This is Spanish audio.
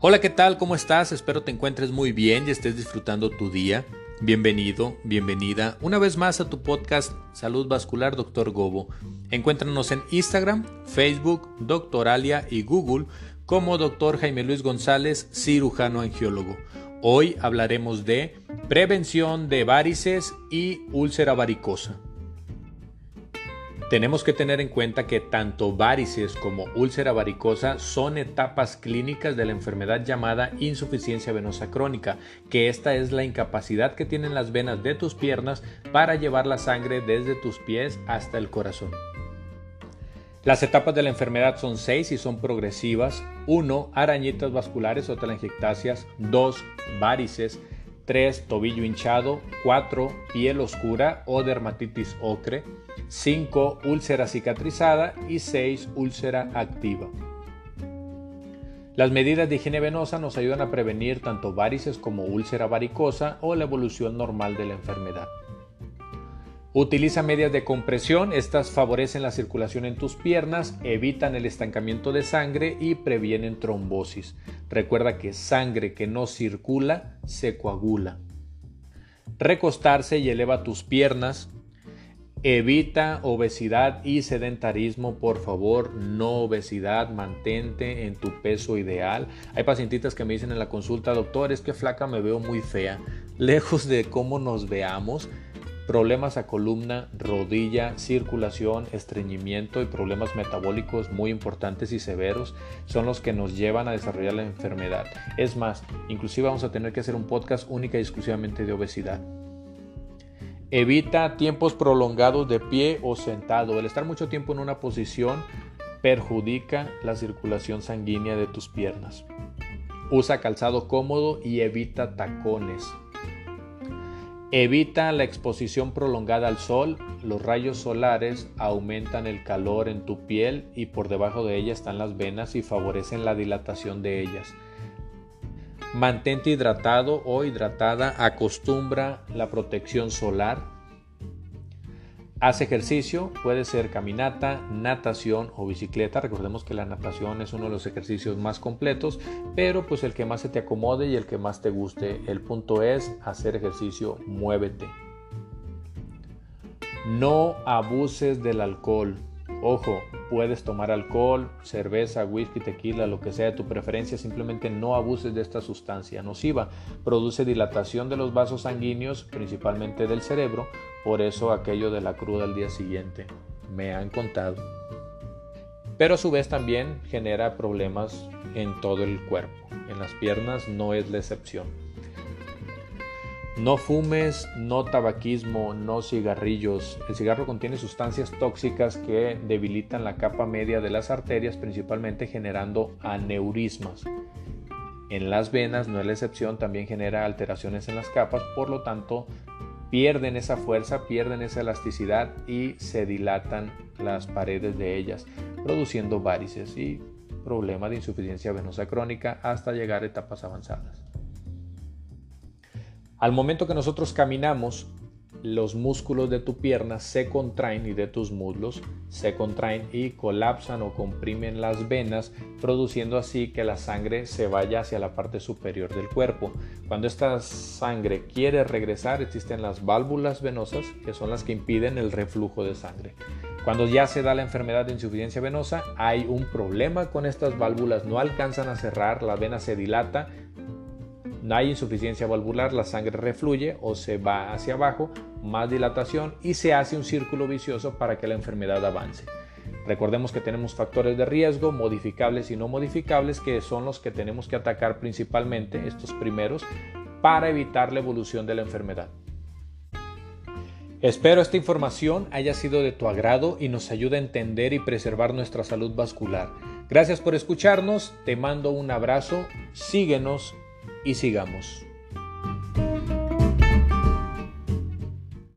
Hola, ¿qué tal? ¿Cómo estás? Espero te encuentres muy bien y estés disfrutando tu día. Bienvenido, bienvenida una vez más a tu podcast Salud Vascular Dr. Gobo. Encuéntranos en Instagram, Facebook, Doctoralia y Google como Dr. Jaime Luis González, cirujano angiólogo. Hoy hablaremos de prevención de varices y úlcera varicosa. Tenemos que tener en cuenta que tanto varices como úlcera varicosa son etapas clínicas de la enfermedad llamada insuficiencia venosa crónica, que esta es la incapacidad que tienen las venas de tus piernas para llevar la sangre desde tus pies hasta el corazón. Las etapas de la enfermedad son seis y son progresivas. 1. Arañitas vasculares o telangiectasias. 2. Varices. 3. Tobillo hinchado. 4. Piel oscura o dermatitis ocre. 5. Úlcera cicatrizada y 6. Úlcera activa. Las medidas de higiene venosa nos ayudan a prevenir tanto varices como úlcera varicosa o la evolución normal de la enfermedad. Utiliza medias de compresión, estas favorecen la circulación en tus piernas, evitan el estancamiento de sangre y previenen trombosis. Recuerda que sangre que no circula se coagula. Recostarse y eleva tus piernas, Evita obesidad y sedentarismo, por favor, no obesidad, mantente en tu peso ideal. Hay pacientitas que me dicen en la consulta, doctor, es que flaca me veo muy fea. Lejos de cómo nos veamos, problemas a columna, rodilla, circulación, estreñimiento y problemas metabólicos muy importantes y severos son los que nos llevan a desarrollar la enfermedad. Es más, inclusive vamos a tener que hacer un podcast única y exclusivamente de obesidad. Evita tiempos prolongados de pie o sentado. El estar mucho tiempo en una posición perjudica la circulación sanguínea de tus piernas. Usa calzado cómodo y evita tacones. Evita la exposición prolongada al sol. Los rayos solares aumentan el calor en tu piel y por debajo de ella están las venas y favorecen la dilatación de ellas. Mantente hidratado o hidratada, acostumbra la protección solar. Haz ejercicio, puede ser caminata, natación o bicicleta. Recordemos que la natación es uno de los ejercicios más completos, pero pues el que más se te acomode y el que más te guste. El punto es hacer ejercicio, muévete. No abuses del alcohol. Ojo, puedes tomar alcohol, cerveza, whisky, tequila, lo que sea de tu preferencia, simplemente no abuses de esta sustancia nociva. Produce dilatación de los vasos sanguíneos, principalmente del cerebro, por eso aquello de la cruda al día siguiente. Me han contado. Pero a su vez también genera problemas en todo el cuerpo. En las piernas no es la excepción. No fumes, no tabaquismo, no cigarrillos. El cigarro contiene sustancias tóxicas que debilitan la capa media de las arterias, principalmente generando aneurismas. En las venas no es la excepción, también genera alteraciones en las capas, por lo tanto pierden esa fuerza, pierden esa elasticidad y se dilatan las paredes de ellas, produciendo varices y problemas de insuficiencia venosa crónica hasta llegar a etapas avanzadas. Al momento que nosotros caminamos, los músculos de tu pierna se contraen y de tus muslos se contraen y colapsan o comprimen las venas, produciendo así que la sangre se vaya hacia la parte superior del cuerpo. Cuando esta sangre quiere regresar, existen las válvulas venosas, que son las que impiden el reflujo de sangre. Cuando ya se da la enfermedad de insuficiencia venosa, hay un problema con estas válvulas, no alcanzan a cerrar, la vena se dilata, no hay insuficiencia valvular, la sangre refluye o se va hacia abajo, más dilatación y se hace un círculo vicioso para que la enfermedad avance. Recordemos que tenemos factores de riesgo, modificables y no modificables, que son los que tenemos que atacar principalmente, estos primeros, para evitar la evolución de la enfermedad. Espero esta información haya sido de tu agrado y nos ayude a entender y preservar nuestra salud vascular. Gracias por escucharnos, te mando un abrazo, síguenos y sigamos.